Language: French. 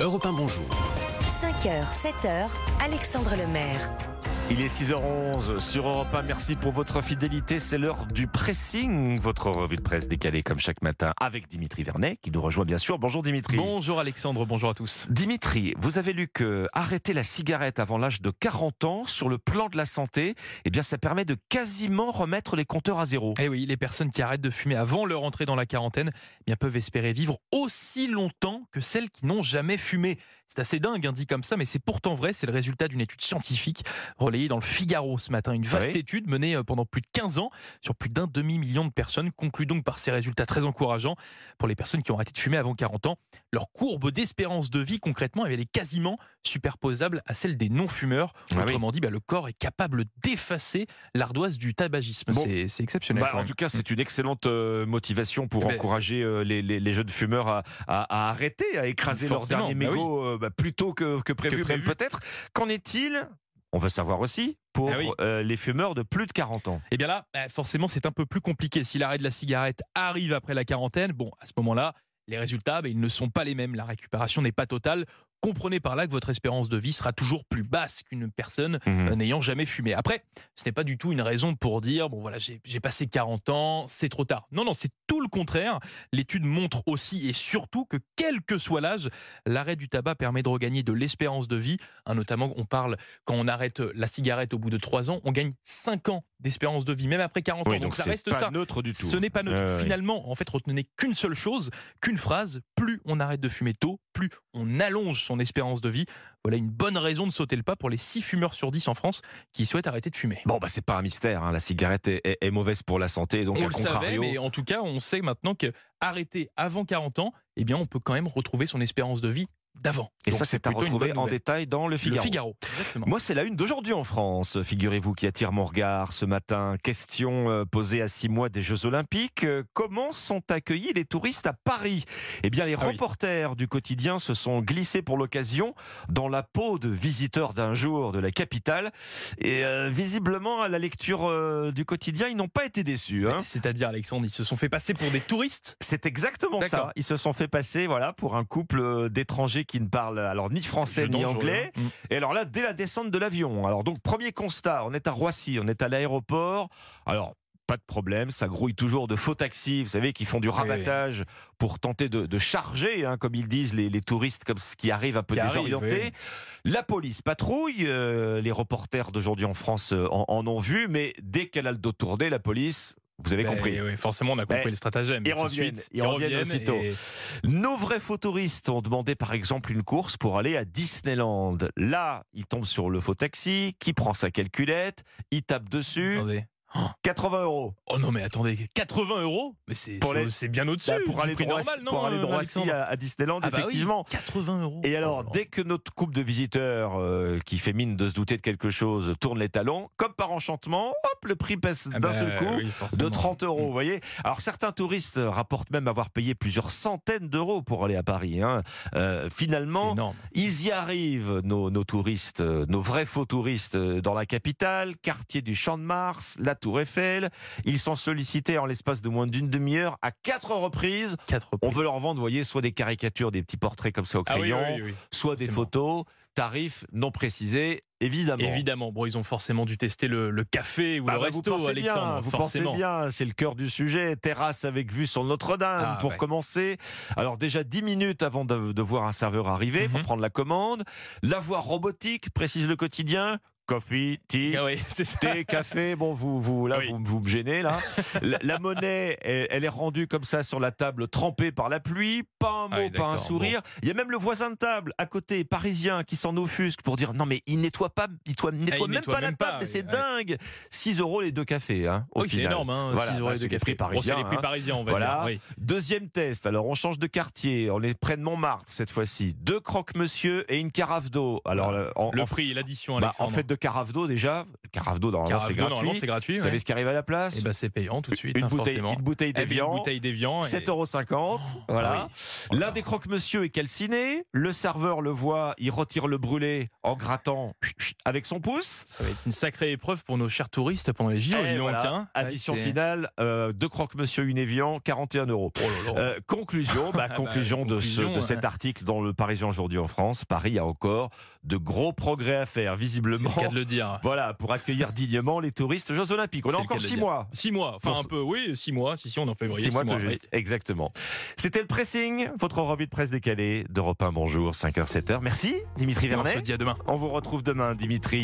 Europe 1 Bonjour. 5h, 7h, Alexandre Lemaire. Il est 6h11 sur Europe 1. Merci pour votre fidélité. C'est l'heure du pressing, votre revue de presse décalée comme chaque matin avec Dimitri Vernet qui nous rejoint bien sûr. Bonjour Dimitri. Bonjour Alexandre, bonjour à tous. Dimitri, vous avez lu que arrêter la cigarette avant l'âge de 40 ans sur le plan de la santé, eh bien ça permet de quasiment remettre les compteurs à zéro. Eh oui, les personnes qui arrêtent de fumer avant leur entrée dans la quarantaine eh bien, peuvent espérer vivre aussi longtemps que celles qui n'ont jamais fumé. C'est assez dingue, hein, dit comme ça, mais c'est pourtant vrai. C'est le résultat d'une étude scientifique relayée dans le Figaro ce matin. Une vaste Oui. étude menée euh, pendant plus de 15 ans sur plus d'un demi-million de personnes conclut donc par ces résultats très encourageants pour les personnes qui ont arrêté de fumer avant 40 ans. Leur courbe d'espérance de vie, concrètement, elle est quasiment superposable à celle des non-fumeurs. Ah oui. Autrement dit, bah, le corps est capable d'effacer l'ardoise du tabagisme. Bon. C'est- exceptionnel. Bah, en tout cas, c'est une excellente euh, motivation pour Eh ben- encourager euh, les, les- les jeunes fumeurs à, à- à arrêter, à écraser leur dernier bah oui. mégot euh, bah, plus tôt que, que prévu, prévu. peut-être. Qu'en est-il On veut savoir aussi pour Ah oui. euh, les fumeurs de plus de 40 ans. Eh bien là, bah, forcément, c'est un peu plus compliqué. Si l'arrêt de la cigarette arrive après la quarantaine, bon, à ce moment-là, les résultats, bah, ils ne sont pas les mêmes. La récupération n'est pas totale. Comprenez par là que votre espérance de vie sera toujours plus basse qu'une personne Mhm. euh, n'ayant jamais fumé. Après, ce n'est pas du tout une raison pour dire, bon voilà, j'ai passé 40 ans, c'est trop tard. Non, non, c'est tout le contraire. L'étude montre aussi et surtout que quel que soit l'âge, l'arrêt du tabac permet de regagner de l'espérance de vie. Hein, notamment, on parle, quand on arrête la cigarette au bout de 3 ans, on gagne 5 ans d'espérance de vie, même après 40 Oui, ans. Donc, ça c'est reste pas ça. neutre du tout. Ce n'est pas neutre. Ouais. Finalement, en fait, retenez qu'une seule chose, qu'une phrase. Plus on arrête de fumer tôt, plus on allonge son espérance de vie. Voilà une bonne raison de sauter le pas pour les 6 fumeurs sur 10 en France qui souhaitent arrêter de fumer. Bon, bah, c'est pas un mystère. hein. La cigarette est, est- est mauvaise pour la santé. Donc, on à le contrario. savait, mais en tout cas, on sait maintenant que arrêter avant 40 ans, eh bien, on peut quand même retrouver son espérance de vie d'avant. Et Donc, ça, c'est à retrouver en détail dans le Figaro. Le Figaro, exactement. Moi, c'est la une d'aujourd'hui en France, figurez-vous, qui attire mon regard ce matin. Question euh, posée à six mois des Jeux Olympiques. Euh, Comment sont accueillis les touristes à Paris? Eh bien, les Ah oui. reporters du quotidien se sont glissés pour l'occasion dans la peau de visiteurs d'un jour de la capitale. Et euh, visiblement, à la lecture euh, du quotidien, ils n'ont pas été déçus. hein. C'est-à-dire, Alexandre, ils se sont fait passer pour des touristes? C'est exactement ça. Ils se sont fait passer, voilà, pour un couple d'étrangers qui ne parlent alors ni français ni anglais. hein. Mm. Et alors là, dès la descente de l'avion, alors donc premier constat, on est à Roissy, on est à l'aéroport. Alors pas de problème, ça grouille toujours de faux taxis, vous savez, qui font du rabattage pour tenter de, de charger, hein, comme ils disent, les, les touristes comme ce qui arrive un peu Qui arrive, désorientés. La police patrouille, euh, les reporters d'aujourd'hui en France euh, en, en ont vu, mais dès qu'elle a le dos tourné, la police, vous avez Ben, compris. oui, forcément, on a compris Ben, le stratagème. ils reviennent, suite, ils reviennent aussitôt. et- Nos vrais faux touristes ont demandé par exemple une course pour aller à Disneyland. Là, ils tombent sur le faux taxi, qui prend sa calculette, il tape dessus, Attendez. 80 euros. Oh non, mais attendez, 80 euros Mais c'est les- bien au-dessus Bah, pour aller Roissy, normal, non pour aller euh, Roissy Alexandre à, à Disneyland, Ah bah oui, effectivement. 80 euros. Et alors, Oh, dès que notre couple de visiteurs, euh, qui fait mine de se douter de quelque chose, tourne les talons, comme par enchantement, hop, le prix baisse ah d'un bah, seul coup. oui, De forcément. 30 euros, Mm. vous voyez. Alors certains touristes rapportent même avoir payé plusieurs centaines d'euros pour aller à Paris. hein. Euh, finalement. Ils y arrivent, nos, nos touristes, nos vrais faux touristes dans la capitale, quartier du Champ de Mars, la Tour Eiffel. Ils sont sollicités en l'espace de moins d'une demi-heure à quatre reprises. Quatre On veut leur vendre, voyez, soit des caricatures, des petits portraits comme ça au Ah oui, crayon, oui, oui, soit des photos, tarifs non précisés, évidemment. Évidemment. Bon, ils ont forcément dû tester le, le café ou Bah le bah, resto, vous pensez Alexandre. bien, vous forcément. pensez bien, c'est le cœur du sujet. Terrasse avec vue sur Notre-Dame Ah, pour ouais. commencer. Alors déjà 10 minutes avant de, de voir un serveur arriver pour Mhm. prendre la commande. La voie robotique, précise le quotidien. Coffee, tea, Ah oui, thé, café. Bon, vous, vous, là, Oui. vous, vous me gênez là. La, la monnaie, elle, elle est rendue comme ça sur la table, trempée par la pluie. Pas un mot, Ah oui, pas un sourire. Il y a même le voisin de table à côté, parisien, qui s'en offusque pour dire non mais il nettoie pas, il nettoie, nettoie Ah, il même nettoie pas la table. mais c'est dingue. 6 euros les deux cafés. Hein, au Oui, c'est énorme, hein, Voilà, 6 euros bah, les deux les prix cafés. Bon, parisiens, les prix hein. parisiens, on va Voilà. dire. Deuxième test. Alors, on change de quartier. On est près de Montmartre cette fois-ci. Deux croque-monsieur et une carafe d'eau. Alors, en, Le en- prix, l'addition, bah, en fait, de d'eau, déjà, carafe d'eau, normalement, c'est gratuit. c'est gratuit. Vous savez ce qui arrive à la place Et ben c'est payant tout de suite, une, hein, bouteille, forcément. une bouteille Eh d'évian. D'évian. et- 7,50€. voilà. Oui. L'un des croque-monsieur est calciné. Le serveur le voit, il retire le brûlé en grattant avec son pouce. Ça va être une sacrée épreuve pour nos chers touristes pendant les JO. Donc, voilà, hein. Addition c'est- finale, euh, deux croque-monsieur, une évian, 41 euros. Oh. Euh, conclusion, bah, Ah bah, conclusion, de, ce- conclusion, de cet article dans le Parisien aujourd'hui en France. Paris a encore de gros progrès à faire, c'est visiblement. le cas de le dire. Voilà, pour accueillir dignement les touristes aux Jeux Olympiques. On a encore six mois. Six mois, enfin un peu, oui, six mois. Si, si, on est en février. Six mois, tout oui. juste. Exactement. C'était le pressing, votre revue de presse décalée d'Europe 1. Bonjour, 5h, 7h. Merci, Dimitri Et On se Vernet. dit à demain. On vous retrouve demain, Dimitri.